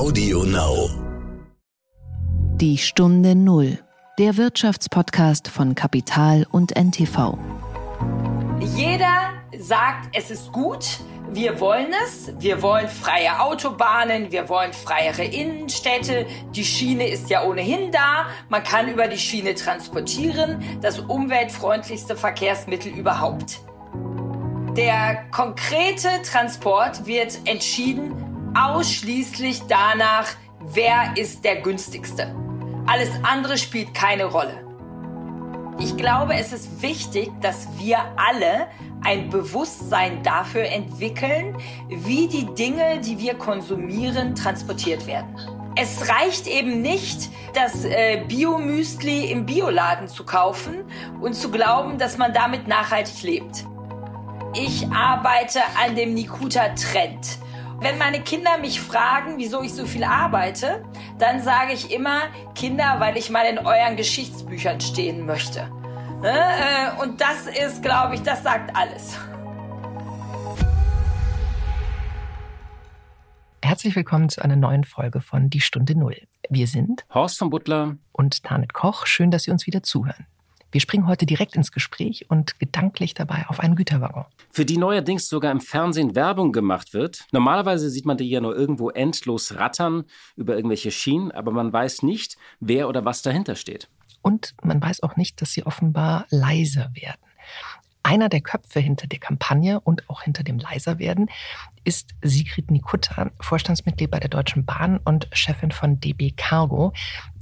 Audio Now. Die Stunde Null, der Wirtschaftspodcast von Kapital und NTV. Jeder sagt, es ist gut, wir wollen es, wir wollen freie Autobahnen, wir wollen freiere Innenstädte, die Schiene ist ja ohnehin da, man kann über die Schiene transportieren, das umweltfreundlichste Verkehrsmittel überhaupt. Der konkrete Transport wird entschieden ausschließlich danach, wer ist der günstigste. Alles andere spielt keine Rolle. Ich glaube, es ist wichtig, dass wir alle ein Bewusstsein dafür entwickeln, wie die Dinge, die wir konsumieren, transportiert werden. Es reicht eben nicht, das äh, Biomüsli im Bioladen zu kaufen und zu glauben, dass man damit nachhaltig lebt. Ich arbeite an dem Nikuta-Trend. Wenn meine Kinder mich fragen, wieso ich so viel arbeite, dann sage ich immer, Kinder, weil ich mal in euren Geschichtsbüchern stehen möchte. Ne, äh, und das ist, glaube ich, das sagt alles. Herzlich willkommen zu einer neuen Folge von Die Stunde Null. Wir sind Horst von Butler und Tanit Koch. Schön, dass Sie uns wieder zuhören. Wir springen heute direkt ins Gespräch und gedanklich dabei auf einen Güterwaggon. Für die neuerdings sogar im Fernsehen Werbung gemacht wird. Normalerweise sieht man die ja nur irgendwo endlos rattern über irgendwelche Schienen, aber man weiß nicht, wer oder was dahinter steht. Und man weiß auch nicht, dass sie offenbar leiser werden. Einer der Köpfe hinter der Kampagne und auch hinter dem Leiserwerden ist Sigrid Nikutta, Vorstandsmitglied bei der Deutschen Bahn und Chefin von DB Cargo,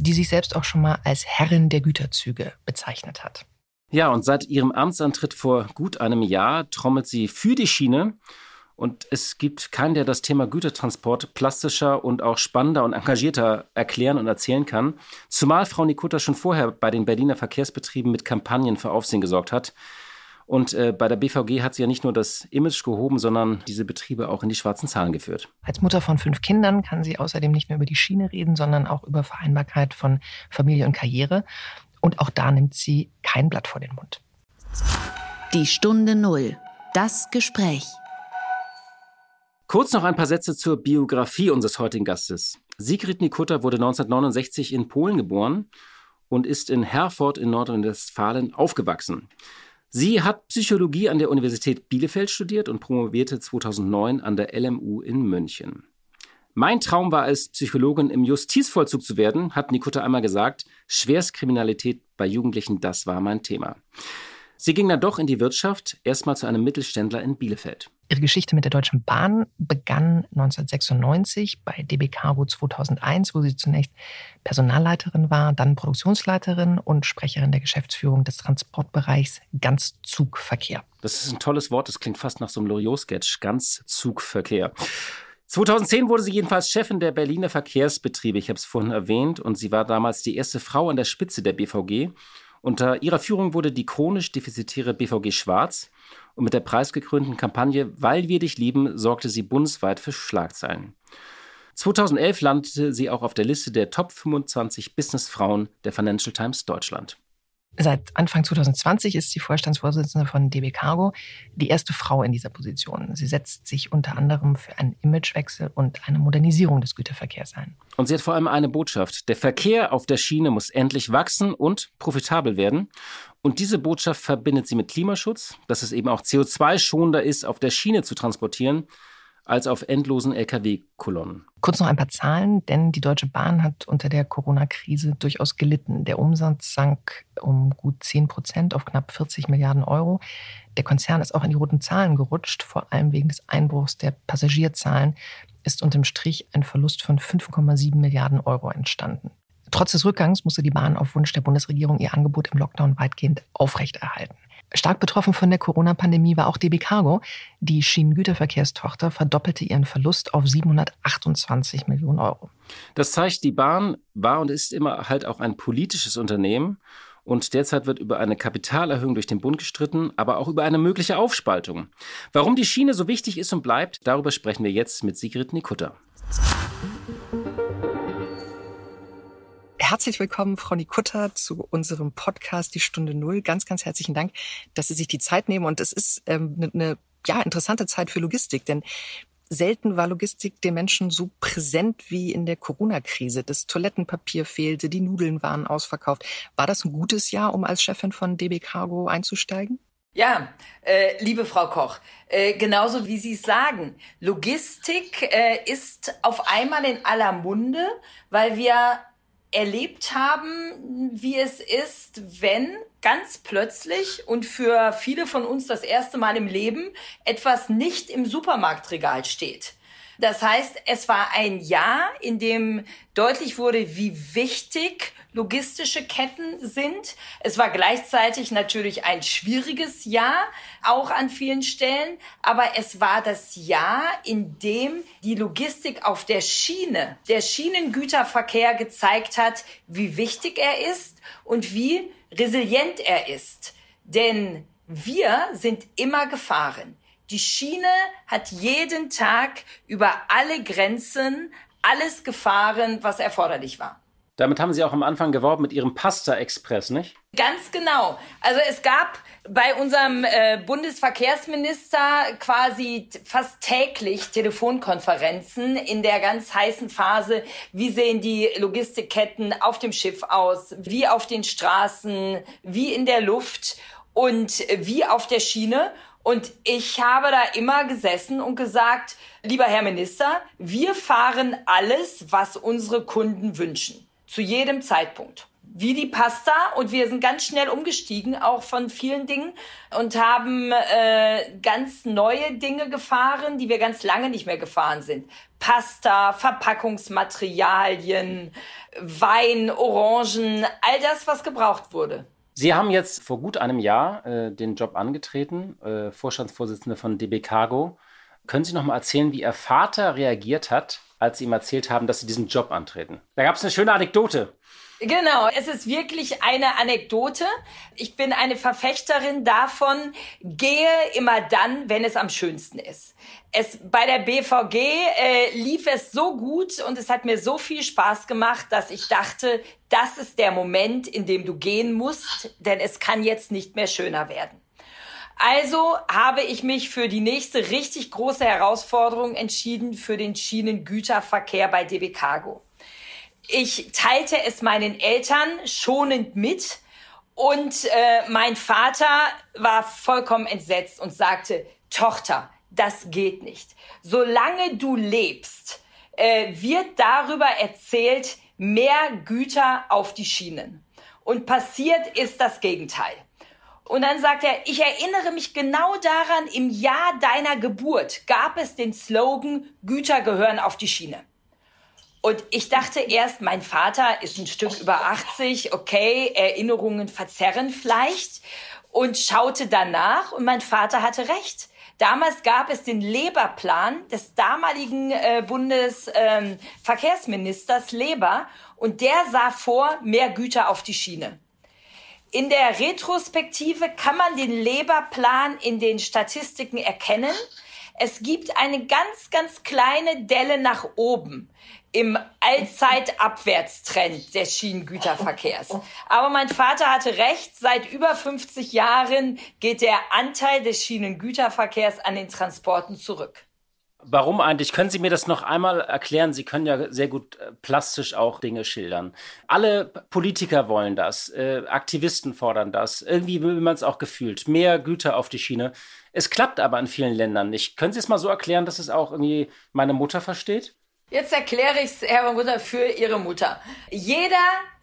die sich selbst auch schon mal als Herrin der Güterzüge bezeichnet hat. Ja, und seit ihrem Amtsantritt vor gut einem Jahr trommelt sie für die Schiene. Und es gibt keinen, der das Thema Gütertransport plastischer und auch spannender und engagierter erklären und erzählen kann. Zumal Frau Nikutta schon vorher bei den Berliner Verkehrsbetrieben mit Kampagnen für Aufsehen gesorgt hat. Und äh, bei der BVG hat sie ja nicht nur das Image gehoben, sondern diese Betriebe auch in die schwarzen Zahlen geführt. Als Mutter von fünf Kindern kann sie außerdem nicht nur über die Schiene reden, sondern auch über Vereinbarkeit von Familie und Karriere. Und auch da nimmt sie kein Blatt vor den Mund. Die Stunde Null. Das Gespräch. Kurz noch ein paar Sätze zur Biografie unseres heutigen Gastes. Sigrid Nikutta wurde 1969 in Polen geboren und ist in Herford in Nordrhein-Westfalen aufgewachsen. Sie hat Psychologie an der Universität Bielefeld studiert und promovierte 2009 an der LMU in München. Mein Traum war es, Psychologin im Justizvollzug zu werden, hat Nikutta einmal gesagt. Schwerstkriminalität bei Jugendlichen, das war mein Thema. Sie ging dann doch in die Wirtschaft, erstmal zu einem Mittelständler in Bielefeld. Ihre Geschichte mit der Deutschen Bahn begann 1996 bei DB Cargo 2001, wo sie zunächst Personalleiterin war, dann Produktionsleiterin und Sprecherin der Geschäftsführung des Transportbereichs Ganzzugverkehr. Das ist ein tolles Wort, das klingt fast nach so einem Loriot-Sketch, Ganzzugverkehr. 2010 wurde sie jedenfalls Chefin der Berliner Verkehrsbetriebe, ich habe es vorhin erwähnt, und sie war damals die erste Frau an der Spitze der BVG. Unter ihrer Führung wurde die chronisch defizitäre BVG schwarz und mit der preisgekrönten Kampagne Weil wir dich lieben sorgte sie bundesweit für Schlagzeilen. 2011 landete sie auch auf der Liste der Top 25 Businessfrauen der Financial Times Deutschland. Seit Anfang 2020 ist sie Vorstandsvorsitzende von DB Cargo, die erste Frau in dieser Position. Sie setzt sich unter anderem für einen Imagewechsel und eine Modernisierung des Güterverkehrs ein. Und sie hat vor allem eine Botschaft. Der Verkehr auf der Schiene muss endlich wachsen und profitabel werden. Und diese Botschaft verbindet sie mit Klimaschutz, dass es eben auch CO2-schonender ist, auf der Schiene zu transportieren als auf endlosen Lkw-Kolonnen. Kurz noch ein paar Zahlen, denn die Deutsche Bahn hat unter der Corona-Krise durchaus gelitten. Der Umsatz sank um gut 10 Prozent auf knapp 40 Milliarden Euro. Der Konzern ist auch in die roten Zahlen gerutscht, vor allem wegen des Einbruchs der Passagierzahlen ist unterm Strich ein Verlust von 5,7 Milliarden Euro entstanden. Trotz des Rückgangs musste die Bahn auf Wunsch der Bundesregierung ihr Angebot im Lockdown weitgehend aufrechterhalten. Stark betroffen von der Corona-Pandemie war auch DB Cargo. Die Schienengüterverkehrstochter verdoppelte ihren Verlust auf 728 Millionen Euro. Das zeigt, die Bahn war und ist immer halt auch ein politisches Unternehmen. Und derzeit wird über eine Kapitalerhöhung durch den Bund gestritten, aber auch über eine mögliche Aufspaltung. Warum die Schiene so wichtig ist und bleibt, darüber sprechen wir jetzt mit Sigrid Nikutta. Herzlich willkommen, Frau Nikutta, zu unserem Podcast Die Stunde Null. Ganz, ganz herzlichen Dank, dass Sie sich die Zeit nehmen. Und es ist ähm, eine, eine ja, interessante Zeit für Logistik, denn Selten war Logistik den Menschen so präsent wie in der Corona-Krise. Das Toilettenpapier fehlte, die Nudeln waren ausverkauft. War das ein gutes Jahr, um als Chefin von DB Cargo einzusteigen? Ja, äh, liebe Frau Koch, äh, genauso wie Sie es sagen, Logistik äh, ist auf einmal in aller Munde, weil wir erlebt haben, wie es ist, wenn ganz plötzlich und für viele von uns das erste Mal im Leben etwas nicht im Supermarktregal steht. Das heißt, es war ein Jahr, in dem deutlich wurde, wie wichtig logistische Ketten sind. Es war gleichzeitig natürlich ein schwieriges Jahr, auch an vielen Stellen, aber es war das Jahr, in dem die Logistik auf der Schiene, der Schienengüterverkehr gezeigt hat, wie wichtig er ist und wie resilient er ist. Denn wir sind immer gefahren. Die Schiene hat jeden Tag über alle Grenzen alles gefahren, was erforderlich war. Damit haben Sie auch am Anfang geworben mit Ihrem Pasta Express, nicht? Ganz genau. Also es gab bei unserem äh, Bundesverkehrsminister quasi fast täglich Telefonkonferenzen in der ganz heißen Phase. Wie sehen die Logistikketten auf dem Schiff aus? Wie auf den Straßen? Wie in der Luft? Und wie auf der Schiene? Und ich habe da immer gesessen und gesagt, lieber Herr Minister, wir fahren alles, was unsere Kunden wünschen. Zu jedem Zeitpunkt. Wie die Pasta. Und wir sind ganz schnell umgestiegen, auch von vielen Dingen. Und haben äh, ganz neue Dinge gefahren, die wir ganz lange nicht mehr gefahren sind. Pasta, Verpackungsmaterialien, Wein, Orangen, all das, was gebraucht wurde. Sie haben jetzt vor gut einem Jahr äh, den Job angetreten, äh, Vorstandsvorsitzende von DB Cargo. Können Sie noch mal erzählen, wie Ihr Vater reagiert hat, als Sie ihm erzählt haben, dass Sie diesen Job antreten? Da gab es eine schöne Anekdote. Genau, es ist wirklich eine Anekdote. Ich bin eine Verfechterin davon, gehe immer dann, wenn es am schönsten ist. Es, bei der BVG äh, lief es so gut und es hat mir so viel Spaß gemacht, dass ich dachte, das ist der Moment, in dem du gehen musst, denn es kann jetzt nicht mehr schöner werden. Also habe ich mich für die nächste richtig große Herausforderung entschieden, für den Schienengüterverkehr bei DB Cargo. Ich teilte es meinen Eltern schonend mit und äh, mein Vater war vollkommen entsetzt und sagte, Tochter, das geht nicht. Solange du lebst, äh, wird darüber erzählt, mehr Güter auf die Schienen. Und passiert ist das Gegenteil. Und dann sagt er, ich erinnere mich genau daran, im Jahr deiner Geburt gab es den Slogan, Güter gehören auf die Schiene. Und ich dachte erst, mein Vater ist ein Stück über 80, okay, Erinnerungen verzerren vielleicht und schaute danach und mein Vater hatte recht. Damals gab es den Leberplan des damaligen äh, Bundesverkehrsministers ähm, Leber und der sah vor mehr Güter auf die Schiene. In der Retrospektive kann man den Leberplan in den Statistiken erkennen. Es gibt eine ganz, ganz kleine Delle nach oben im Allzeitabwärtstrend des Schienengüterverkehrs. Aber mein Vater hatte recht, seit über 50 Jahren geht der Anteil des Schienengüterverkehrs an den Transporten zurück. Warum eigentlich? Können Sie mir das noch einmal erklären? Sie können ja sehr gut äh, plastisch auch Dinge schildern. Alle Politiker wollen das, äh, Aktivisten fordern das, irgendwie will man es auch gefühlt. Mehr Güter auf die Schiene. Es klappt aber in vielen Ländern nicht. Können Sie es mal so erklären, dass es auch irgendwie meine Mutter versteht? Jetzt erkläre ich es, Herr Mutter, für Ihre Mutter. Jeder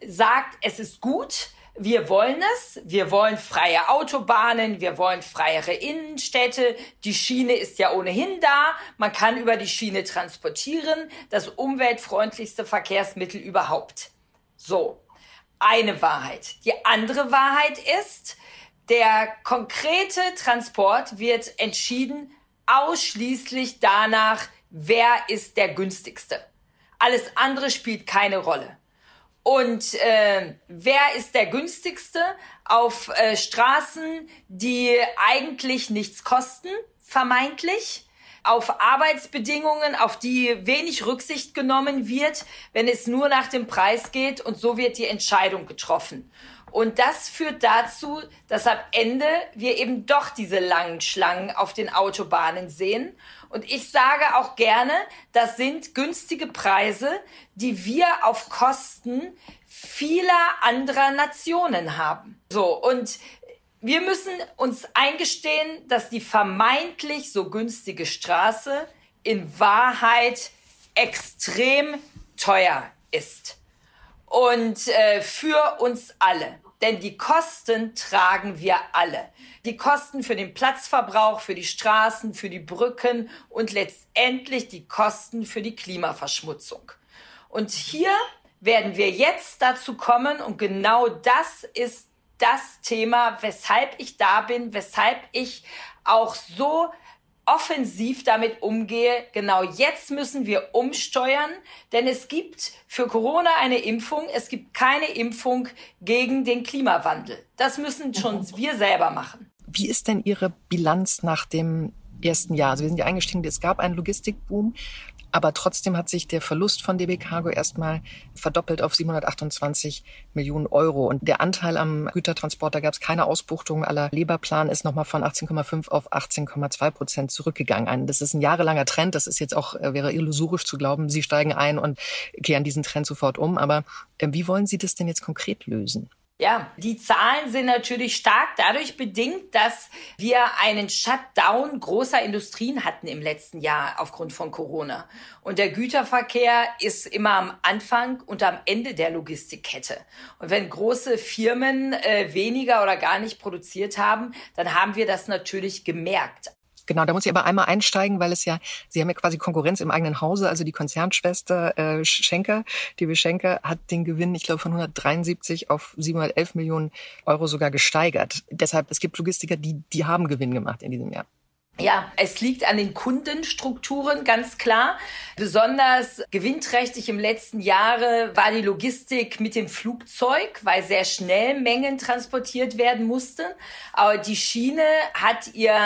sagt, es ist gut, wir wollen es. Wir wollen freie Autobahnen, wir wollen freiere Innenstädte. Die Schiene ist ja ohnehin da. Man kann über die Schiene transportieren. Das umweltfreundlichste Verkehrsmittel überhaupt. So, eine Wahrheit. Die andere Wahrheit ist, der konkrete Transport wird entschieden ausschließlich danach, wer ist der günstigste. Alles andere spielt keine Rolle. Und äh, wer ist der günstigste auf äh, Straßen, die eigentlich nichts kosten, vermeintlich? auf Arbeitsbedingungen, auf die wenig Rücksicht genommen wird, wenn es nur nach dem Preis geht und so wird die Entscheidung getroffen. Und das führt dazu, dass am Ende wir eben doch diese langen Schlangen auf den Autobahnen sehen Und ich sage auch gerne, das sind günstige Preise, die wir auf Kosten vieler anderer Nationen haben. So, und wir müssen uns eingestehen, dass die vermeintlich so günstige Straße in Wahrheit extrem teuer ist. Und äh, für uns alle. Denn die Kosten tragen wir alle. Die Kosten für den Platzverbrauch, für die Straßen, für die Brücken und letztendlich die Kosten für die Klimaverschmutzung. Und hier werden wir jetzt dazu kommen und genau das ist das Thema, weshalb ich da bin, weshalb ich auch so offensiv damit umgehe. Genau jetzt müssen wir umsteuern, denn es gibt für Corona eine Impfung. Es gibt keine Impfung gegen den Klimawandel. Das müssen schon mhm. wir selber machen. Wie ist denn Ihre Bilanz nach dem ersten Jahr? Also wir sind ja eingestiegen, es gab einen Logistikboom. Aber trotzdem hat sich der Verlust von DB Cargo erstmal verdoppelt auf 728 Millionen Euro. Und der Anteil am Gütertransport, da gab es keine Ausbuchtung aller Leberplan, ist nochmal von 18,5 auf 18,2 Prozent zurückgegangen. Das ist ein jahrelanger Trend. Das ist jetzt auch, äh, wäre illusorisch zu glauben, Sie steigen ein und kehren diesen Trend sofort um. Aber äh, wie wollen Sie das denn jetzt konkret lösen? Ja, die Zahlen sind natürlich stark dadurch bedingt, dass wir einen Shutdown großer Industrien hatten im letzten Jahr aufgrund von Corona. Und der Güterverkehr ist immer am Anfang und am Ende der Logistikkette. Und wenn große Firmen äh, weniger oder gar nicht produziert haben, dann haben wir das natürlich gemerkt. Genau, da muss ich aber einmal einsteigen, weil es ja, Sie haben ja quasi Konkurrenz im eigenen Hause, also die Konzernschwester äh, Schenker, die Schenker hat den Gewinn, ich glaube, von 173 auf 711 Millionen Euro sogar gesteigert. Deshalb, es gibt Logistiker, die, die haben Gewinn gemacht in diesem Jahr. Ja, es liegt an den Kundenstrukturen ganz klar. Besonders gewinnträchtig im letzten Jahre war die Logistik mit dem Flugzeug, weil sehr schnell Mengen transportiert werden mussten. Aber die Schiene hat ihr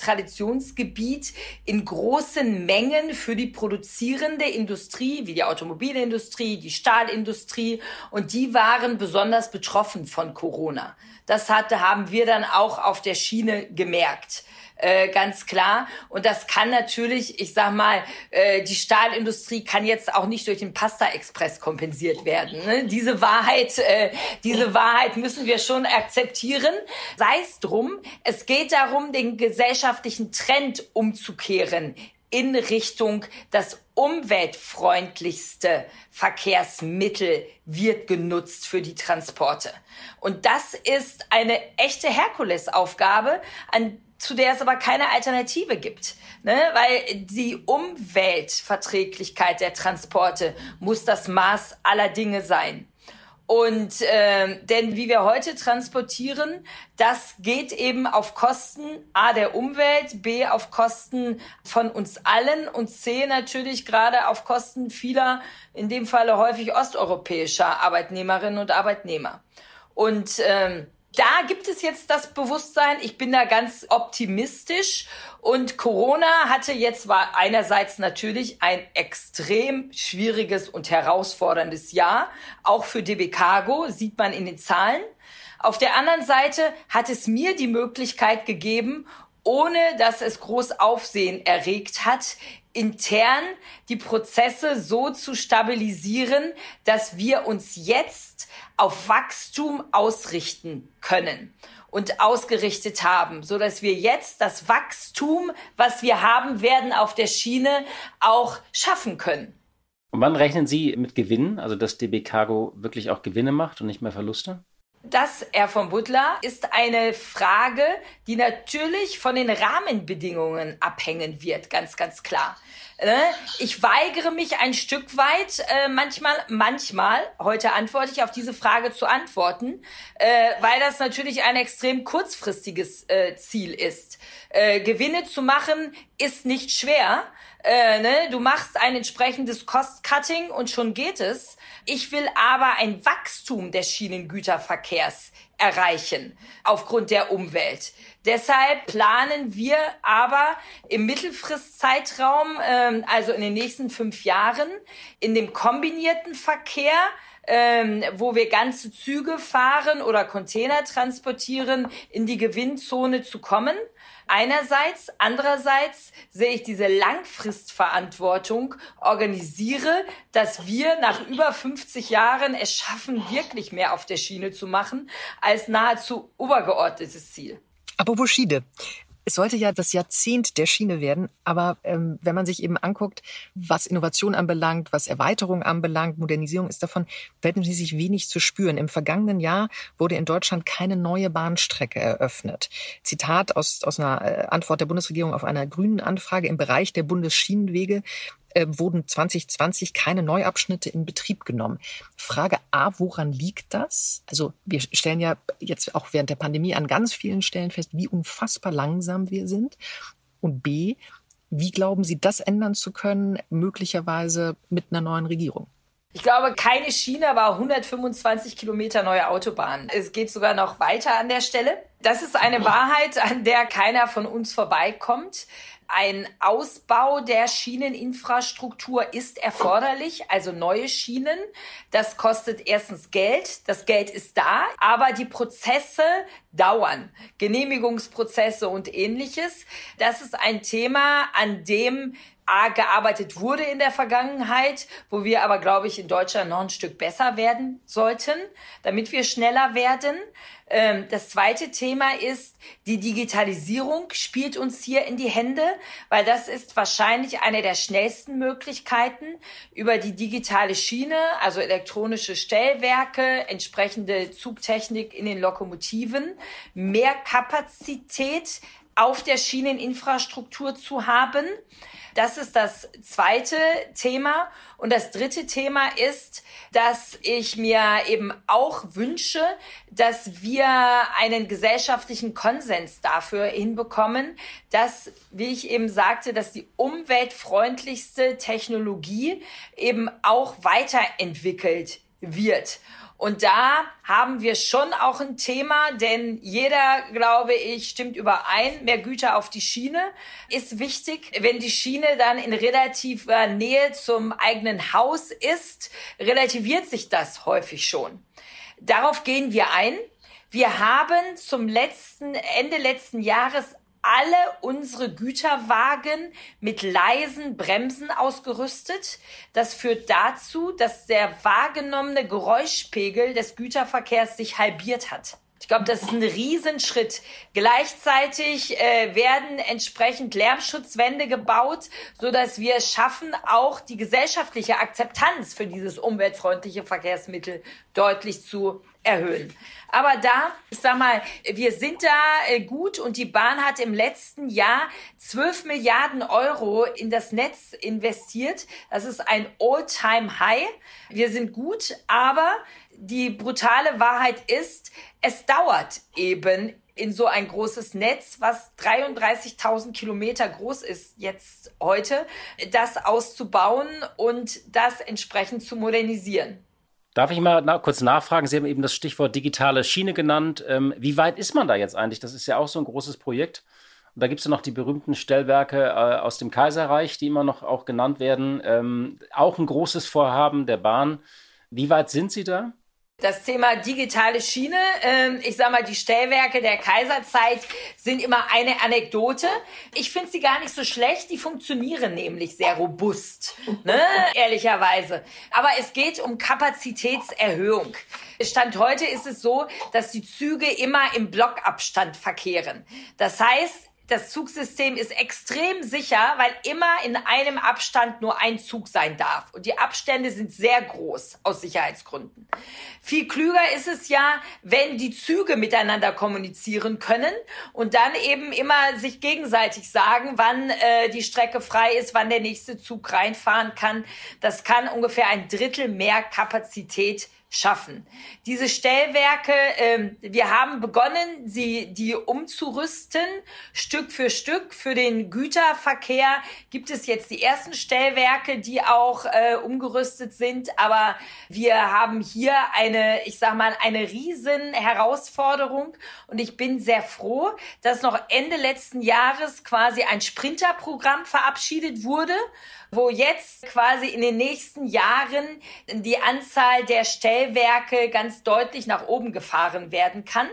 Traditionsgebiet in großen Mengen für die produzierende Industrie, wie die Automobilindustrie, die Stahlindustrie. Und die waren besonders betroffen von Corona. Das hatte, haben wir dann auch auf der Schiene gemerkt äh, ganz klar. Und das kann natürlich, ich sag mal, äh, die Stahlindustrie kann jetzt auch nicht durch den Pasta-Express kompensiert werden. Ne? Diese Wahrheit, äh, diese Wahrheit müssen wir schon akzeptieren. Sei es drum, es geht darum, den gesellschaftlichen Trend umzukehren in Richtung das umweltfreundlichste Verkehrsmittel wird genutzt für die Transporte. Und das ist eine echte Herkulesaufgabe, an zu der es aber keine Alternative gibt. Ne? Weil die Umweltverträglichkeit der Transporte muss das Maß aller Dinge sein. Und äh, denn wie wir heute transportieren, das geht eben auf Kosten a der Umwelt, b auf Kosten von uns allen und c natürlich gerade auf Kosten vieler, in dem Falle häufig osteuropäischer Arbeitnehmerinnen und Arbeitnehmer. Und ähm, da gibt es jetzt das Bewusstsein, ich bin da ganz optimistisch und Corona hatte jetzt war einerseits natürlich ein extrem schwieriges und herausforderndes Jahr, auch für DB Cargo, sieht man in den Zahlen. Auf der anderen Seite hat es mir die Möglichkeit gegeben, ohne dass es groß Aufsehen erregt hat, intern die Prozesse so zu stabilisieren, dass wir uns jetzt auf Wachstum ausrichten können und ausgerichtet haben, so dass wir jetzt das Wachstum, was wir haben werden auf der Schiene, auch schaffen können. Und wann rechnen Sie mit Gewinnen, also dass DB Cargo wirklich auch Gewinne macht und nicht mehr Verluste? Das, Herr von Butler, ist eine Frage, die natürlich von den Rahmenbedingungen abhängen wird, ganz, ganz klar. Ne? Ich weigere mich ein Stück weit, äh, manchmal, manchmal, heute antworte ich auf diese Frage zu antworten, äh, weil das natürlich ein extrem kurzfristiges äh, Ziel ist. Gewinne zu machen ist nicht schwer. Äh, ne? Du machst ein entsprechendes Cost-Cutting und schon geht es. Ich will aber ein Wachstum des Schienengüterverkehrs erreichen aufgrund der Umwelt. Deshalb planen wir aber im Mittelfristzeitraum, ähm, also in den nächsten fünf Jahren, in dem kombinierten Verkehr ähm, wo wir ganze Züge fahren oder Container transportieren, in die Gewinnzone zu kommen. Einerseits, andererseits sehe ich diese Langfristverantwortung, organisiere, dass wir nach über 50 Jahren es schaffen, wirklich mehr auf der Schiene zu machen, als nahezu obergeordnetes Ziel. Apropos Schiene. Es sollte ja das Jahrzehnt der Schiene werden, aber ähm, wenn man sich eben anguckt, was Innovation anbelangt, was Erweiterung anbelangt, Modernisierung ist davon verhältnismäßig wenig zu spüren. Im vergangenen Jahr wurde in Deutschland keine neue Bahnstrecke eröffnet. Zitat aus, aus einer äh, Antwort der Bundesregierung auf einer grünen Anfrage im Bereich der Bundesschienenwege äh, wurden 2020 keine Neuabschnitte in Betrieb genommen. Frage A, woran liegt das? Also wir stellen ja jetzt auch während der Pandemie an ganz vielen Stellen fest, wie unfassbar langsam wir sind. Und B, wie glauben Sie, das ändern zu können, möglicherweise mit einer neuen Regierung? Ich glaube, keine Schiene, aber 125 Kilometer neue Autobahn. Es geht sogar noch weiter an der Stelle. Das ist eine Wahrheit, an der keiner von uns vorbeikommt. Ein Ausbau der Schieneninfrastruktur ist erforderlich, also neue Schienen. Das kostet erstens Geld. Das Geld ist da, aber die Prozesse dauern. Genehmigungsprozesse und ähnliches. Das ist ein Thema, an dem gearbeitet wurde in der Vergangenheit, wo wir aber, glaube ich, in Deutschland noch ein Stück besser werden sollten, damit wir schneller werden. Ähm, das zweite Thema ist, die Digitalisierung spielt uns hier in die Hände, weil das ist wahrscheinlich eine der schnellsten Möglichkeiten über die digitale Schiene, also elektronische Stellwerke, entsprechende Zugtechnik in den Lokomotiven, mehr Kapazität auf der Schieneninfrastruktur zu haben. Das ist das zweite Thema. Und das dritte Thema ist, dass ich mir eben auch wünsche, dass wir einen gesellschaftlichen Konsens dafür hinbekommen, dass, wie ich eben sagte, dass die umweltfreundlichste Technologie eben auch weiterentwickelt wird. Und da haben wir schon auch ein Thema, denn jeder, glaube ich, stimmt überein, mehr Güter auf die Schiene ist wichtig. Wenn die Schiene dann in relativer Nähe zum eigenen Haus ist, relativiert sich das häufig schon. Darauf gehen wir ein. Wir haben zum letzten, Ende letzten Jahres alle unsere Güterwagen mit leisen Bremsen ausgerüstet. Das führt dazu, dass der wahrgenommene Geräuschpegel des Güterverkehrs sich halbiert hat. Ich glaube, das ist ein Riesenschritt. Gleichzeitig äh, werden entsprechend Lärmschutzwände gebaut, so dass wir es schaffen, auch die gesellschaftliche Akzeptanz für dieses umweltfreundliche Verkehrsmittel deutlich zu erhöhen. Aber da, ich sag mal, wir sind da äh, gut und die Bahn hat im letzten Jahr 12 Milliarden Euro in das Netz investiert. Das ist ein All-Time-High. Wir sind gut, aber die brutale Wahrheit ist, es dauert eben in so ein großes Netz, was 33.000 Kilometer groß ist jetzt heute, das auszubauen und das entsprechend zu modernisieren. Darf ich mal na, kurz nachfragen? Sie haben eben das Stichwort digitale Schiene genannt. Ähm, wie weit ist man da jetzt eigentlich? Das ist ja auch so ein großes Projekt. Und da gibt es ja noch die berühmten Stellwerke äh, aus dem Kaiserreich, die immer noch auch genannt werden. Ähm, auch ein großes Vorhaben der Bahn. Wie weit sind Sie da? Das Thema digitale Schiene, äh, ich sag mal, die Stellwerke der Kaiserzeit sind immer eine Anekdote. Ich finde sie gar nicht so schlecht, die funktionieren nämlich sehr robust, ne? ehrlicherweise. Aber es geht um Kapazitätserhöhung. Stand heute ist es so, dass die Züge immer im Blockabstand verkehren. Das heißt, das Zugsystem ist extrem sicher, weil immer in einem Abstand nur ein Zug sein darf. Und die Abstände sind sehr groß aus Sicherheitsgründen. Viel klüger ist es ja, wenn die Züge miteinander kommunizieren können und dann eben immer sich gegenseitig sagen, wann äh, die Strecke frei ist, wann der nächste Zug reinfahren kann. Das kann ungefähr ein Drittel mehr Kapazität schaffen. Diese Stellwerke, ähm, wir haben begonnen, sie die umzurüsten, Stück für Stück. Für den Güterverkehr gibt es jetzt die ersten Stellwerke, die auch äh, umgerüstet sind. Aber wir haben hier eine, ich sag mal, eine riesen Herausforderung. Und ich bin sehr froh, dass noch Ende letzten Jahres quasi ein Sprinterprogramm verabschiedet wurde wo jetzt quasi in den nächsten Jahren die Anzahl der Stellwerke ganz deutlich nach oben gefahren werden kann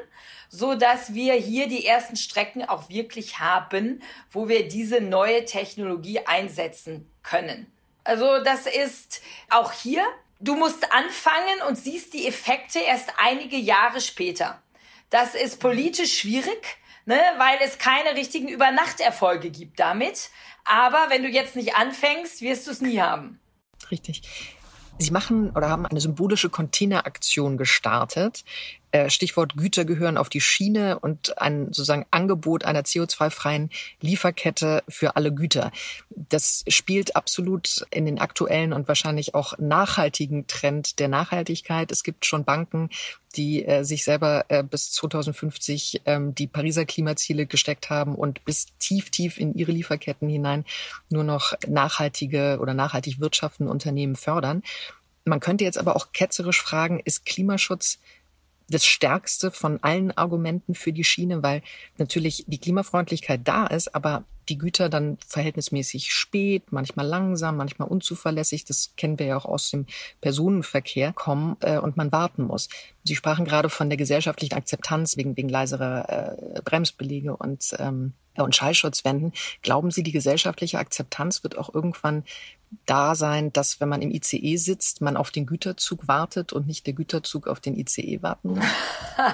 so dass wir hier die ersten Strecken auch wirklich haben, wo wir diese neue Technologie einsetzen können. Also das ist auch hier, du musst anfangen und siehst die Effekte erst einige Jahre später. Das ist politisch schwierig, ne, weil es keine richtigen Übernachterfolge gibt damit. Aber wenn du jetzt nicht anfängst, wirst du es nie haben. Richtig. Sie machen oder haben eine symbolische Containeraktion gestartet. Äh, Stichwort Güter gehören auf die Schiene und ein sozusagen Angebot einer CO2-freien Lieferkette für alle Güter. Das spielt absolut in den aktuellen und wahrscheinlich auch nachhaltigen Trend der Nachhaltigkeit. Es gibt schon Banken, die äh, sich selber äh, bis 2050 ähm, die Pariser Klimaziele gesteckt haben und bis tief, tief in ihre Lieferketten hinein nur noch nachhaltige oder nachhaltig wirtschaften Unternehmen fördern. Man könnte jetzt aber auch ketzerisch fragen, ist Klimaschutz das stärkste von allen Argumenten für die Schiene, weil natürlich die Klimafreundlichkeit da ist, aber die Güter dann verhältnismäßig spät, manchmal langsam, manchmal unzuverlässig, das kennen wir ja auch aus dem Personenverkehr, kommen äh, und man warten muss. Sie sprachen gerade von der gesellschaftlichen Akzeptanz wegen, wegen leiserer äh, Bremsbelege und, ähm, und Schallschutzwänden. Glauben Sie, die gesellschaftliche Akzeptanz wird auch irgendwann da sein, dass wenn man im ICE sitzt, man auf den Güterzug wartet und nicht der Güterzug auf den ICE warten muss?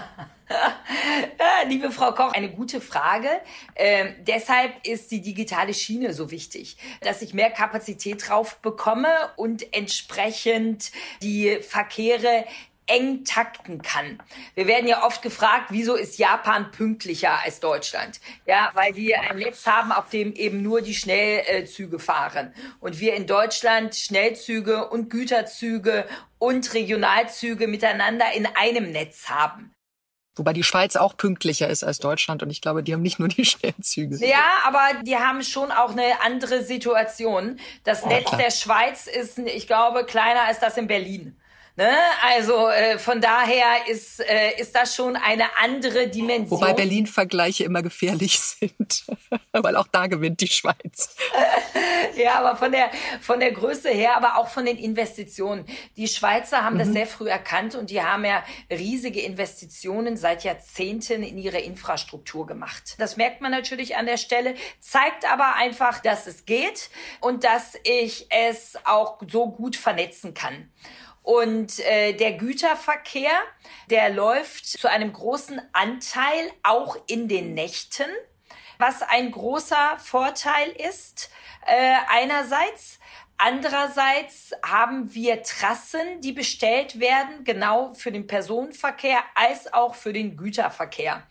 Liebe Frau Koch, eine gute Frage. Ähm, deshalb ist die digitale Schiene so wichtig, dass ich mehr Kapazität drauf bekomme und entsprechend die Verkehre eng takten kann. Wir werden ja oft gefragt, wieso ist Japan pünktlicher als Deutschland? Ja, weil die ein Netz haben, auf dem eben nur die Schnellzüge fahren. Und wir in Deutschland Schnellzüge und Güterzüge und Regionalzüge miteinander in einem Netz haben. Wobei die Schweiz auch pünktlicher ist als Deutschland und ich glaube, die haben nicht nur die Schnellzüge. Ja, aber die haben schon auch eine andere Situation. Das oh, Netz klar. der Schweiz ist, ich glaube, kleiner als das in Berlin. Ne? Also äh, von daher ist, äh, ist das schon eine andere Dimension. Wobei Berlin-Vergleiche immer gefährlich sind, weil auch da gewinnt die Schweiz. ja, aber von der, von der Größe her, aber auch von den Investitionen. Die Schweizer haben mhm. das sehr früh erkannt und die haben ja riesige Investitionen seit Jahrzehnten in ihre Infrastruktur gemacht. Das merkt man natürlich an der Stelle, zeigt aber einfach, dass es geht und dass ich es auch so gut vernetzen kann. Und äh, der Güterverkehr, der läuft zu einem großen Anteil auch in den Nächten, was ein großer Vorteil ist. Äh, einerseits. Andererseits haben wir Trassen, die bestellt werden, genau für den Personenverkehr als auch für den Güterverkehr,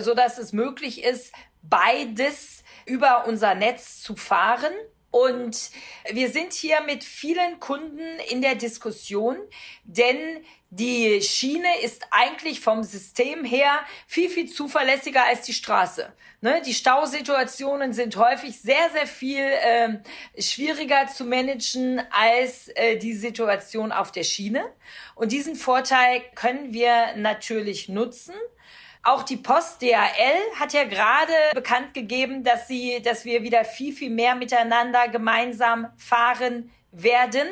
so also, es möglich ist, beides über unser Netz zu fahren. Und wir sind hier mit vielen Kunden in der Diskussion, denn die Schiene ist eigentlich vom System her viel, viel zuverlässiger als die Straße. Ne? Die Stausituationen sind häufig sehr, sehr viel äh, schwieriger zu managen als äh, die Situation auf der Schiene. Und diesen Vorteil können wir natürlich nutzen. Auch die Post DHL hat ja gerade bekannt gegeben, dass sie, dass wir wieder viel, viel mehr miteinander gemeinsam fahren werden.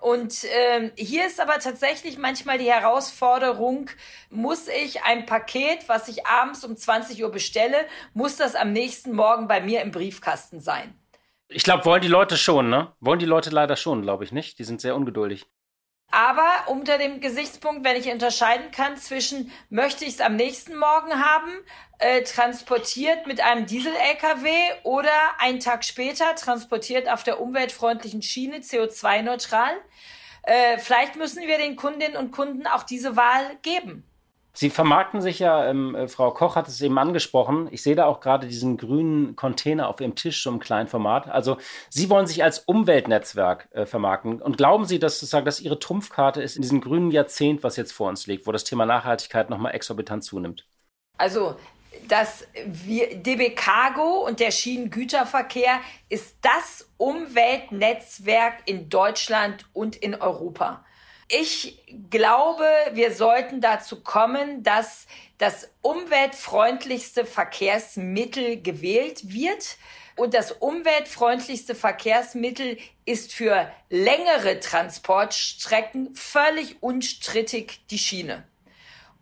Und ähm, hier ist aber tatsächlich manchmal die Herausforderung, muss ich ein Paket, was ich abends um 20 Uhr bestelle, muss das am nächsten Morgen bei mir im Briefkasten sein? Ich glaube, wollen die Leute schon, ne? Wollen die Leute leider schon, glaube ich nicht. Die sind sehr ungeduldig. Aber unter dem Gesichtspunkt, wenn ich unterscheiden kann zwischen, möchte ich es am nächsten Morgen haben, äh, transportiert mit einem Diesel-LKW oder einen Tag später transportiert auf der umweltfreundlichen Schiene CO2-neutral, äh, vielleicht müssen wir den Kundinnen und Kunden auch diese Wahl geben. Sie vermarkten sich ja, ähm, äh, Frau Koch hat es eben angesprochen. Ich sehe da auch gerade diesen grünen Container auf Ihrem Tisch, so im kleinen Format. Also Sie wollen sich als Umweltnetzwerk äh, vermarkten. Und glauben Sie, dass sozusagen, dass Ihre Trumpfkarte ist in diesem grünen Jahrzehnt, was jetzt vor uns liegt, wo das Thema Nachhaltigkeit nochmal exorbitant zunimmt? Also dass wir, DB Cargo und der Schienengüterverkehr ist das Umweltnetzwerk in Deutschland und in Europa ich glaube, wir sollten dazu kommen, dass das umweltfreundlichste Verkehrsmittel gewählt wird. Und das umweltfreundlichste Verkehrsmittel ist für längere Transportstrecken völlig unstrittig die Schiene.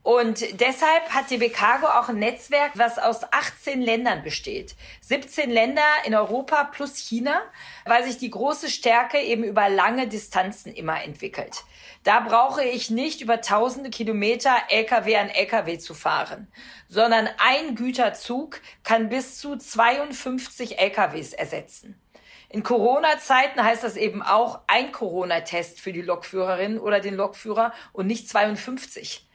Und deshalb hat DB Cargo auch ein Netzwerk, was aus 18 Ländern besteht. 17 Länder in Europa plus China, weil sich die große Stärke eben über lange Distanzen immer entwickelt. Da brauche ich nicht über tausende Kilometer LKW an LKW zu fahren, sondern ein Güterzug kann bis zu 52 LKWs ersetzen. In Corona-Zeiten heißt das eben auch ein Corona-Test für die Lokführerin oder den Lokführer und nicht 52.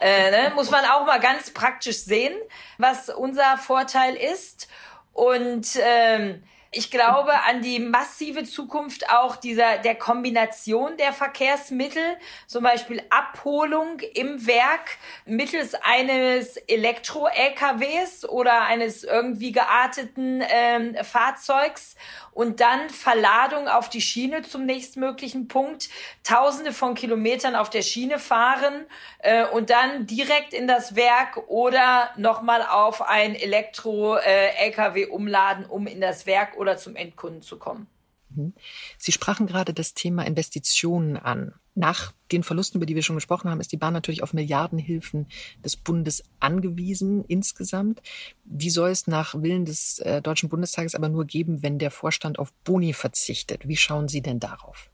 Äh, ne? Muss man auch mal ganz praktisch sehen, was unser Vorteil ist. Und ähm, ich glaube an die massive Zukunft auch dieser der Kombination der Verkehrsmittel, zum Beispiel Abholung im Werk mittels eines Elektro-LKWs oder eines irgendwie gearteten ähm, Fahrzeugs und dann Verladung auf die Schiene zum nächstmöglichen Punkt, Tausende von Kilometern auf der Schiene fahren äh, und dann direkt in das Werk oder nochmal auf ein Elektro-LKW äh, umladen, um in das Werk oder zum Endkunden zu kommen. Mhm. Sie sprachen gerade das Thema Investitionen an. Nach den Verlusten, über die wir schon gesprochen haben, ist die Bahn natürlich auf Milliardenhilfen des Bundes angewiesen insgesamt. Die soll es nach Willen des äh, Deutschen Bundestages aber nur geben, wenn der Vorstand auf Boni verzichtet. Wie schauen Sie denn darauf?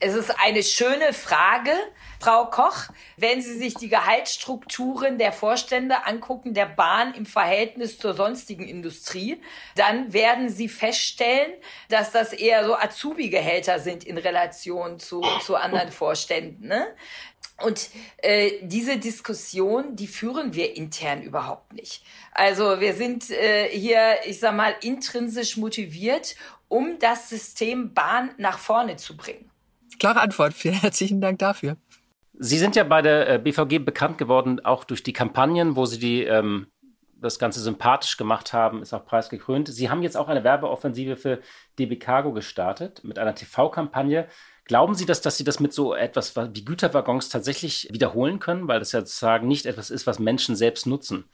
Es ist eine schöne Frage, Frau Koch. Wenn Sie sich die Gehaltsstrukturen der Vorstände angucken, der Bahn im Verhältnis zur sonstigen Industrie, dann werden Sie feststellen, dass das eher so Azubi-Gehälter sind in Relation zu, zu anderen Vorständen. Ne? Und äh, diese Diskussion, die führen wir intern überhaupt nicht. Also wir sind äh, hier, ich sag mal, intrinsisch motiviert, um das System Bahn nach vorne zu bringen. Klare Antwort. Vielen herzlichen Dank dafür. Sie sind ja bei der äh, BVG bekannt geworden, auch durch die Kampagnen, wo Sie die, ähm, das Ganze sympathisch gemacht haben, ist auch preisgekrönt. Sie haben jetzt auch eine Werbeoffensive für DB Cargo gestartet mit einer TV-Kampagne. Glauben Sie, dass, dass Sie das mit so etwas wie Güterwaggons tatsächlich wiederholen können, weil das ja sozusagen nicht etwas ist, was Menschen selbst nutzen?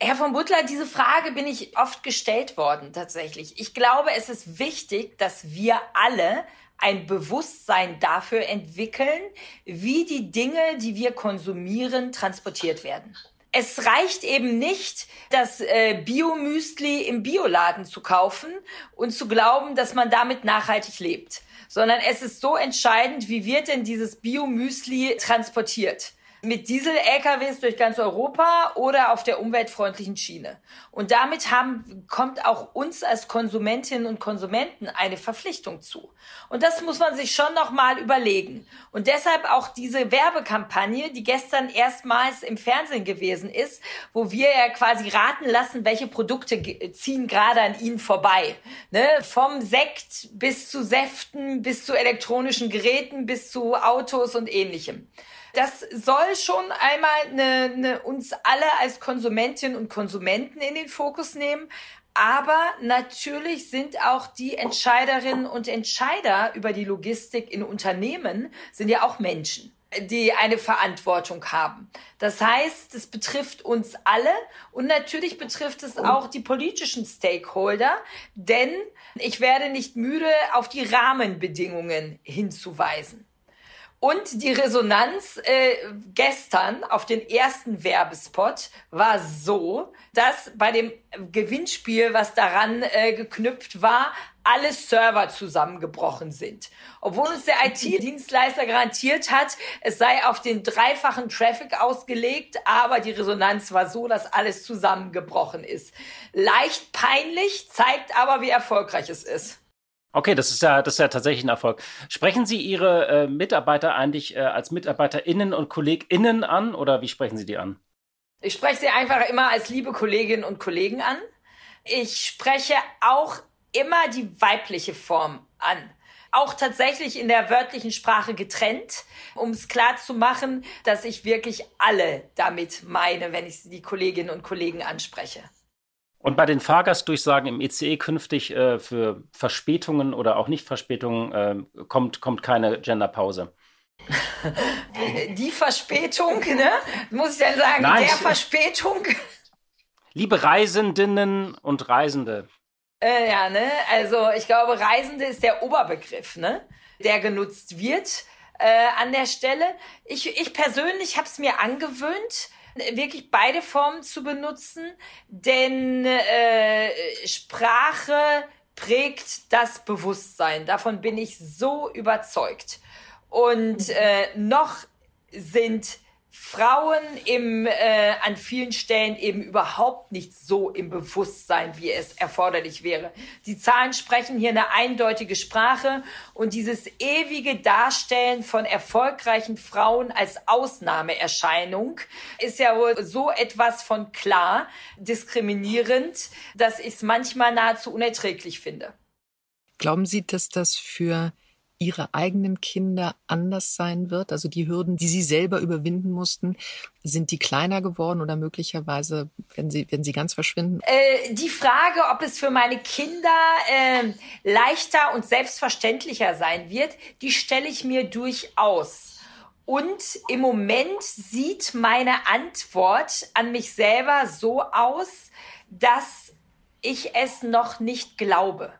Herr von Butler, diese Frage bin ich oft gestellt worden tatsächlich. Ich glaube, es ist wichtig, dass wir alle ein Bewusstsein dafür entwickeln, wie die Dinge, die wir konsumieren, transportiert werden. Es reicht eben nicht, das äh, Biomüsli im Bioladen zu kaufen und zu glauben, dass man damit nachhaltig lebt, sondern es ist so entscheidend, wie wird denn dieses Biomüsli transportiert mit Diesel-LKWs durch ganz Europa oder auf der umweltfreundlichen Schiene. Und damit haben, kommt auch uns als Konsumentinnen und Konsumenten eine Verpflichtung zu. Und das muss man sich schon nochmal überlegen. Und deshalb auch diese Werbekampagne, die gestern erstmals im Fernsehen gewesen ist, wo wir ja quasi raten lassen, welche Produkte ziehen gerade an ihnen vorbei. Ne? Vom Sekt bis zu Säften, bis zu elektronischen Geräten, bis zu Autos und ähnlichem das soll schon einmal eine, eine uns alle als Konsumentinnen und Konsumenten in den Fokus nehmen. Aber natürlich sind auch die Entscheiderinnen und Entscheider über die Logistik in Unternehmen sind ja auch Menschen die eine Verantwortung haben. Das heißt, es betrifft uns alle und natürlich betrifft es auch die politischen Stakeholder, denn ich werde nicht müde, auf die Rahmenbedingungen hinzuweisen. Und die Resonanz äh, gestern auf den ersten Werbespot war so, dass bei dem Gewinnspiel, was daran äh, geknüpft war, alle Server zusammengebrochen sind. Obwohl uns der IT-Dienstleister garantiert hat, es sei auf den dreifachen Traffic ausgelegt, aber die Resonanz war so, dass alles zusammengebrochen ist. Leicht peinlich, zeigt aber, wie erfolgreich es ist. Okay, das ist ja, das ist ja tatsächlich ein Erfolg. Sprechen Sie Ihre äh, Mitarbeiter eigentlich äh, als MitarbeiterInnen und KollegInnen an oder wie sprechen Sie die an? Ich spreche sie einfach immer als liebe Kolleginnen und Kollegen an. Ich spreche auch immer die weibliche Form an. Auch tatsächlich in der wörtlichen Sprache getrennt, um es klar zu machen, dass ich wirklich alle damit meine, wenn ich die Kolleginnen und Kollegen anspreche. Und bei den Fahrgastdurchsagen im ECE künftig äh, für Verspätungen oder auch Nicht-Verspätungen äh, kommt, kommt keine Genderpause. Die Verspätung, ne? Muss ich dann sagen, Nein, der Verspätung? Liebe Reisendinnen und Reisende. Äh, ja, ne? Also ich glaube, Reisende ist der Oberbegriff, ne? Der genutzt wird äh, an der Stelle. Ich, ich persönlich habe es mir angewöhnt, wirklich beide Formen zu benutzen, denn äh, Sprache prägt das Bewusstsein. Davon bin ich so überzeugt. Und äh, noch sind Frauen im, äh, an vielen Stellen eben überhaupt nicht so im Bewusstsein, wie es erforderlich wäre. Die Zahlen sprechen hier eine eindeutige Sprache und dieses ewige Darstellen von erfolgreichen Frauen als Ausnahmeerscheinung ist ja wohl so etwas von klar diskriminierend, dass ich es manchmal nahezu unerträglich finde. Glauben Sie, dass das für ihre eigenen Kinder anders sein wird? Also die Hürden, die sie selber überwinden mussten, sind die kleiner geworden oder möglicherweise werden sie, werden sie ganz verschwinden? Äh, die Frage, ob es für meine Kinder äh, leichter und selbstverständlicher sein wird, die stelle ich mir durchaus. Und im Moment sieht meine Antwort an mich selber so aus, dass ich es noch nicht glaube.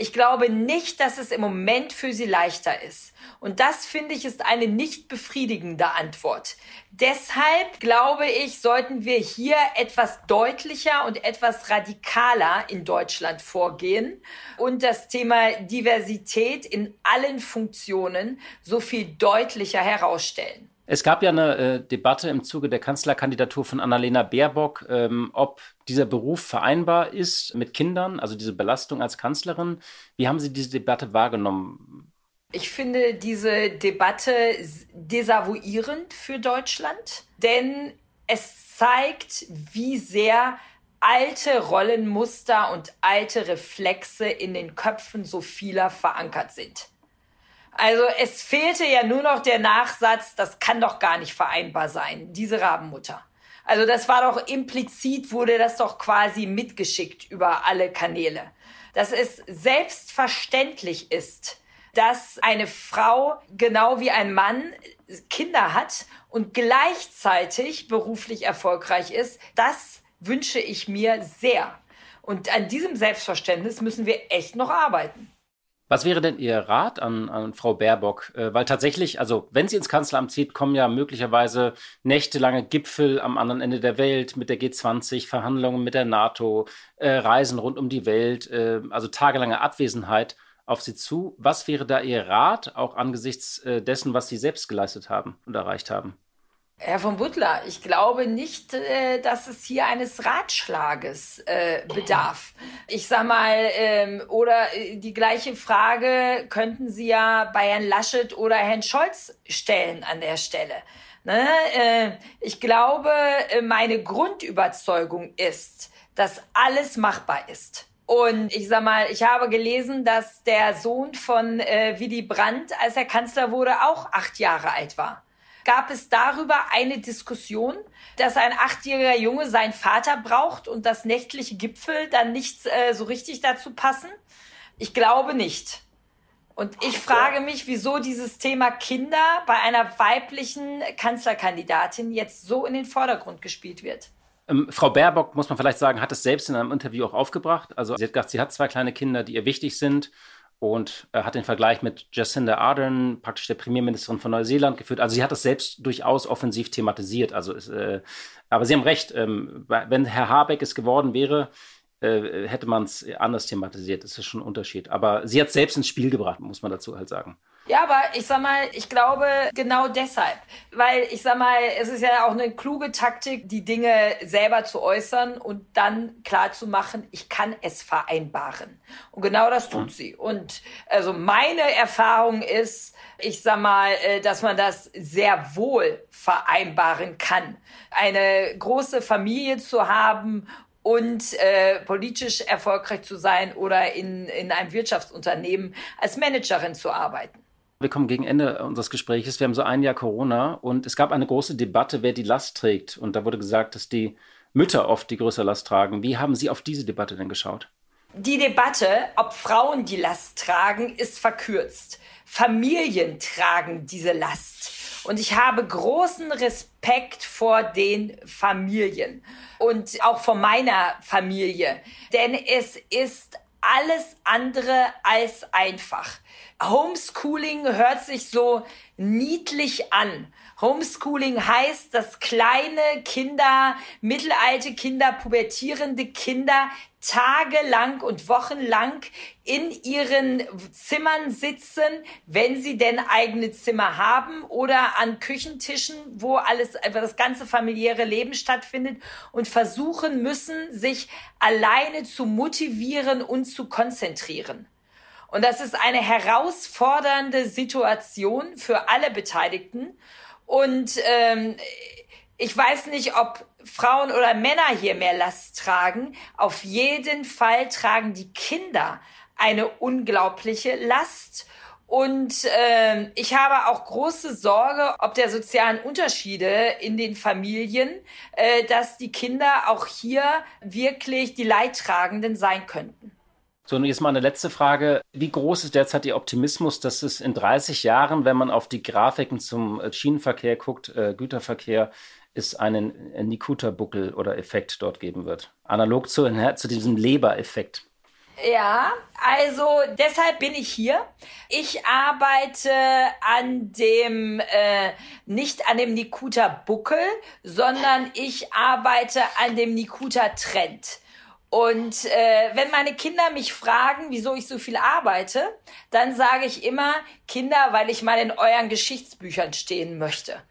Ich glaube nicht, dass es im Moment für sie leichter ist. Und das finde ich ist eine nicht befriedigende Antwort. Deshalb glaube ich, sollten wir hier etwas deutlicher und etwas radikaler in Deutschland vorgehen und das Thema Diversität in allen Funktionen so viel deutlicher herausstellen. Es gab ja eine äh, Debatte im Zuge der Kanzlerkandidatur von Annalena Baerbock, ähm, ob dieser Beruf vereinbar ist mit Kindern, also diese Belastung als Kanzlerin. Wie haben Sie diese Debatte wahrgenommen? Ich finde diese Debatte desavouierend für Deutschland, denn es zeigt, wie sehr alte Rollenmuster und alte Reflexe in den Köpfen so vieler verankert sind. Also es fehlte ja nur noch der Nachsatz, das kann doch gar nicht vereinbar sein, diese Rabenmutter. Also das war doch implizit, wurde das doch quasi mitgeschickt über alle Kanäle. Dass es selbstverständlich ist, dass eine Frau genau wie ein Mann Kinder hat und gleichzeitig beruflich erfolgreich ist, das wünsche ich mir sehr. Und an diesem Selbstverständnis müssen wir echt noch arbeiten. Was wäre denn Ihr Rat an, an Frau Baerbock? Äh, weil tatsächlich, also wenn sie ins Kanzleramt zieht, kommen ja möglicherweise nächtelange Gipfel am anderen Ende der Welt mit der G20, Verhandlungen mit der NATO, äh, Reisen rund um die Welt, äh, also tagelange Abwesenheit auf sie zu. Was wäre da Ihr Rat, auch angesichts äh, dessen, was Sie selbst geleistet haben und erreicht haben? Herr von Butler, ich glaube nicht, äh, dass es hier eines Ratschlages äh, bedarf. Ich sag mal, ähm, oder äh, die gleiche Frage könnten Sie ja bei Herrn Laschet oder Herrn Scholz stellen an der Stelle. Ne? Ich glaube, meine Grundüberzeugung ist, dass alles machbar ist. Und ich sag mal, ich habe gelesen, dass der Sohn von Willy Brandt, als er Kanzler wurde, auch acht Jahre alt war gab es darüber eine Diskussion, dass ein achtjähriger Junge seinen Vater braucht und das nächtliche Gipfel dann nicht äh, so richtig dazu passen? Ich glaube nicht. Und ich frage mich, wieso dieses Thema Kinder bei einer weiblichen Kanzlerkandidatin jetzt so in den Vordergrund gespielt wird. Ähm, Frau Baerbock, muss man vielleicht sagen, hat es selbst in einem Interview auch aufgebracht. Also sie hat gesagt, sie hat zwei kleine Kinder, die ihr wichtig sind und äh, hat den Vergleich mit Jacinda Ardern, praktisch der Premierministerin von Neuseeland, geführt. Also sie hat das selbst durchaus offensiv thematisiert. Also äh, aber Sie haben recht, ähm, wenn Herr Habeck es geworden wäre, äh, hätte man es anders thematisiert. Das ist schon ein Unterschied. Aber sie hat es selbst ins Spiel gebracht, muss man dazu halt sagen. Ja, aber ich sag mal, ich glaube genau deshalb. Weil ich sag mal, es ist ja auch eine kluge Taktik, die Dinge selber zu äußern und dann klar zu machen, ich kann es vereinbaren. Und genau das tut mhm. sie. Und also meine Erfahrung ist, ich sag mal, äh, dass man das sehr wohl vereinbaren kann. Eine große Familie zu haben und äh, politisch erfolgreich zu sein oder in, in einem Wirtschaftsunternehmen als Managerin zu arbeiten. Wir kommen gegen Ende unseres Gesprächs. Wir haben so ein Jahr Corona und es gab eine große Debatte, wer die Last trägt. Und da wurde gesagt, dass die Mütter oft die größere Last tragen. Wie haben Sie auf diese Debatte denn geschaut? Die Debatte, ob Frauen die Last tragen, ist verkürzt. Familien tragen diese Last. Und ich habe großen Respekt vor den Familien und auch vor meiner Familie. Denn es ist alles andere als einfach. Homeschooling hört sich so niedlich an. Homeschooling heißt, dass kleine Kinder, mittelalte Kinder, pubertierende Kinder tagelang und wochenlang in ihren Zimmern sitzen, wenn sie denn eigene Zimmer haben oder an Küchentischen, wo alles, das ganze familiäre Leben stattfindet und versuchen müssen, sich alleine zu motivieren und zu konzentrieren. Und das ist eine herausfordernde Situation für alle Beteiligten. Und ähm, ich weiß nicht, ob Frauen oder Männer hier mehr Last tragen. Auf jeden Fall tragen die Kinder eine unglaubliche Last. Und äh, ich habe auch große Sorge, ob der sozialen Unterschiede in den Familien, äh, dass die Kinder auch hier wirklich die Leidtragenden sein könnten. So, und jetzt mal eine letzte Frage. Wie groß ist derzeit Ihr Optimismus, dass es in 30 Jahren, wenn man auf die Grafiken zum äh, Schienenverkehr guckt, äh, Güterverkehr, es einen äh, Nikuta-Buckel oder Effekt dort geben wird? Analog zu, zu diesem Leber-Effekt. Ja, also deshalb bin ich hier. Ich arbeite an dem, äh, nicht an dem Nikuta-Buckel, sondern ich arbeite an dem Nikuta-Trend. Und äh, wenn meine Kinder mich fragen, wieso ich so viel arbeite, dann sage ich immer, Kinder, weil ich mal in euren Geschichtsbüchern stehen möchte.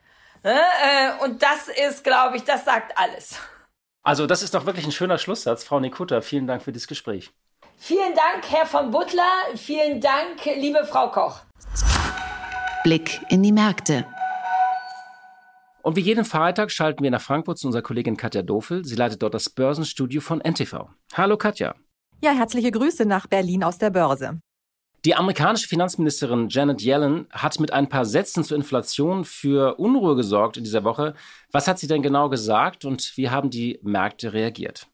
Äh, äh, und das ist, glaube ich, das sagt alles. Also das ist doch wirklich ein schöner Schlusssatz, Frau Nikutta. Vielen Dank für das Gespräch. Vielen Dank, Herr von Butler. Vielen Dank, liebe Frau Koch. Blick in die Märkte. Und wie jeden Freitag schalten wir nach Frankfurt zu unserer Kollegin Katja Dofel. Sie leitet dort das Börsenstudio von NTV. Hallo Katja. Ja, herzliche Grüße nach Berlin aus der Börse. Die amerikanische Finanzministerin Janet Yellen hat mit ein paar Sätzen zur Inflation für Unruhe gesorgt in dieser Woche. Was hat sie denn genau gesagt und wie haben die Märkte reagiert?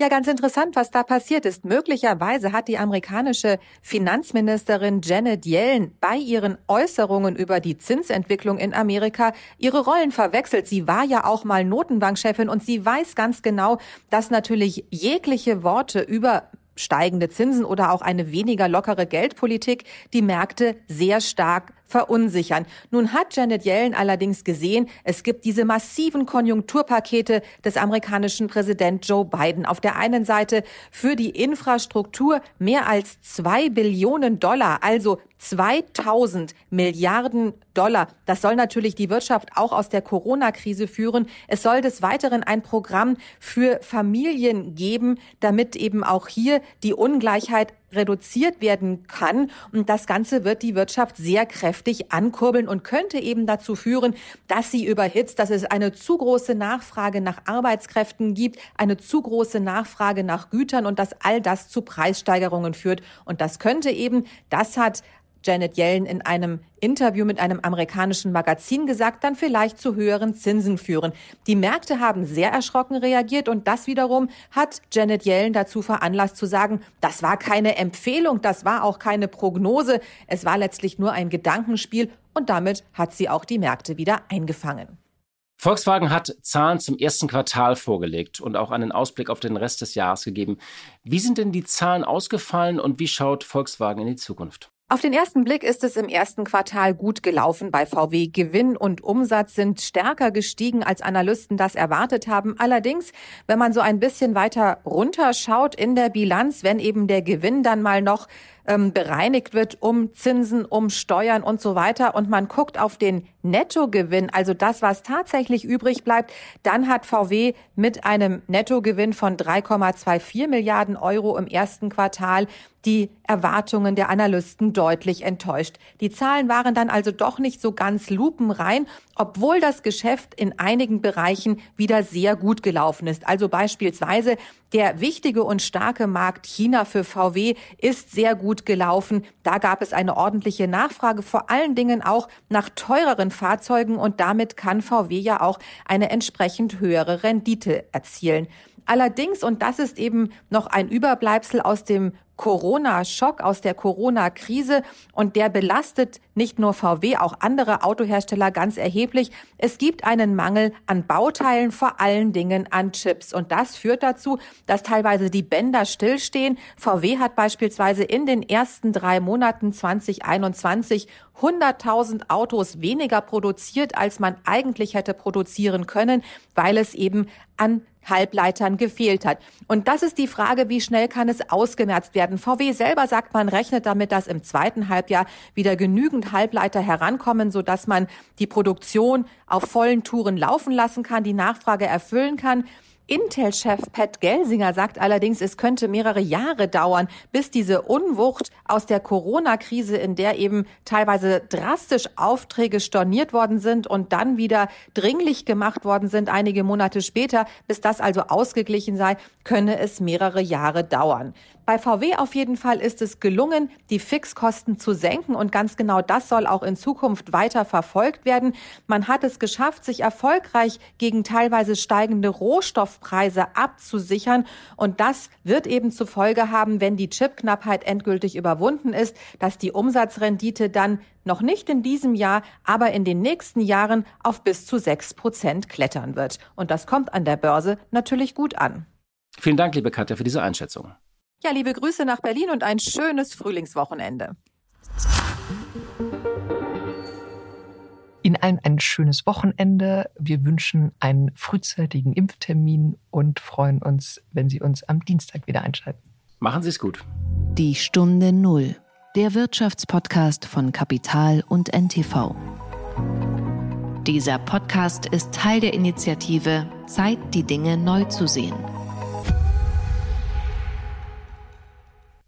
Ja, ganz interessant, was da passiert ist. Möglicherweise hat die amerikanische Finanzministerin Janet Yellen bei ihren Äußerungen über die Zinsentwicklung in Amerika ihre Rollen verwechselt. Sie war ja auch mal Notenbankchefin und sie weiß ganz genau, dass natürlich jegliche Worte über steigende Zinsen oder auch eine weniger lockere Geldpolitik die Märkte sehr stark verunsichern. Nun hat Janet Yellen allerdings gesehen, es gibt diese massiven Konjunkturpakete des amerikanischen Präsident Joe Biden. Auf der einen Seite für die Infrastruktur mehr als zwei Billionen Dollar, also 2000 Milliarden Dollar. Das soll natürlich die Wirtschaft auch aus der Corona-Krise führen. Es soll des Weiteren ein Programm für Familien geben, damit eben auch hier die Ungleichheit reduziert werden kann. Und das Ganze wird die Wirtschaft sehr kräftig ankurbeln und könnte eben dazu führen, dass sie überhitzt, dass es eine zu große Nachfrage nach Arbeitskräften gibt, eine zu große Nachfrage nach Gütern und dass all das zu Preissteigerungen führt. Und das könnte eben, das hat Janet Yellen in einem Interview mit einem amerikanischen Magazin gesagt, dann vielleicht zu höheren Zinsen führen. Die Märkte haben sehr erschrocken reagiert und das wiederum hat Janet Yellen dazu veranlasst zu sagen, das war keine Empfehlung, das war auch keine Prognose, es war letztlich nur ein Gedankenspiel und damit hat sie auch die Märkte wieder eingefangen. Volkswagen hat Zahlen zum ersten Quartal vorgelegt und auch einen Ausblick auf den Rest des Jahres gegeben. Wie sind denn die Zahlen ausgefallen und wie schaut Volkswagen in die Zukunft? Auf den ersten Blick ist es im ersten Quartal gut gelaufen bei VW. Gewinn und Umsatz sind stärker gestiegen, als Analysten das erwartet haben. Allerdings, wenn man so ein bisschen weiter runterschaut in der Bilanz, wenn eben der Gewinn dann mal noch ähm, bereinigt wird um Zinsen, um Steuern und so weiter und man guckt auf den Nettogewinn, also das, was tatsächlich übrig bleibt, dann hat VW mit einem Nettogewinn von 3,24 Milliarden Euro im ersten Quartal die Erwartungen der Analysten deutlich enttäuscht. Die Zahlen waren dann also doch nicht so ganz lupenrein, obwohl das Geschäft in einigen Bereichen wieder sehr gut gelaufen ist. Also beispielsweise der wichtige und starke Markt China für VW ist sehr gut gelaufen. Da gab es eine ordentliche Nachfrage, vor allen Dingen auch nach teureren Fahrzeugen und damit kann VW ja auch eine entsprechend höhere Rendite erzielen. Allerdings, und das ist eben noch ein Überbleibsel aus dem Corona-Schock, aus der Corona-Krise und der belastet nicht nur VW, auch andere Autohersteller ganz erheblich. Es gibt einen Mangel an Bauteilen, vor allen Dingen an Chips. Und das führt dazu, dass teilweise die Bänder stillstehen. VW hat beispielsweise in den ersten drei Monaten 2021 100.000 Autos weniger produziert, als man eigentlich hätte produzieren können, weil es eben an Halbleitern gefehlt hat. Und das ist die Frage, wie schnell kann es ausgemerzt werden? VW selber sagt, man rechnet damit, dass im zweiten Halbjahr wieder genügend Halbleiter herankommen, sodass man die Produktion auf vollen Touren laufen lassen kann, die Nachfrage erfüllen kann. Intel-Chef Pat Gelsinger sagt allerdings, es könnte mehrere Jahre dauern, bis diese Unwucht aus der Corona-Krise, in der eben teilweise drastisch Aufträge storniert worden sind und dann wieder dringlich gemacht worden sind, einige Monate später, bis das also ausgeglichen sei, könne es mehrere Jahre dauern. Bei VW auf jeden Fall ist es gelungen, die Fixkosten zu senken und ganz genau das soll auch in Zukunft weiter verfolgt werden. Man hat es geschafft, sich erfolgreich gegen teilweise steigende Rohstoffpreise abzusichern und das wird eben zur Folge haben, wenn die Chipknappheit endgültig überwunden ist, dass die Umsatzrendite dann noch nicht in diesem Jahr, aber in den nächsten Jahren auf bis zu sechs Prozent klettern wird. Und das kommt an der Börse natürlich gut an. Vielen Dank, liebe Katja, für diese Einschätzung. Ja, liebe Grüße nach Berlin und ein schönes Frühlingswochenende. Ihnen allen ein schönes Wochenende. Wir wünschen einen frühzeitigen Impftermin und freuen uns, wenn Sie uns am Dienstag wieder einschalten. Machen Sie es gut. Die Stunde Null, der Wirtschaftspodcast von Kapital und NTV. Dieser Podcast ist Teil der Initiative Zeit, die Dinge neu zu sehen.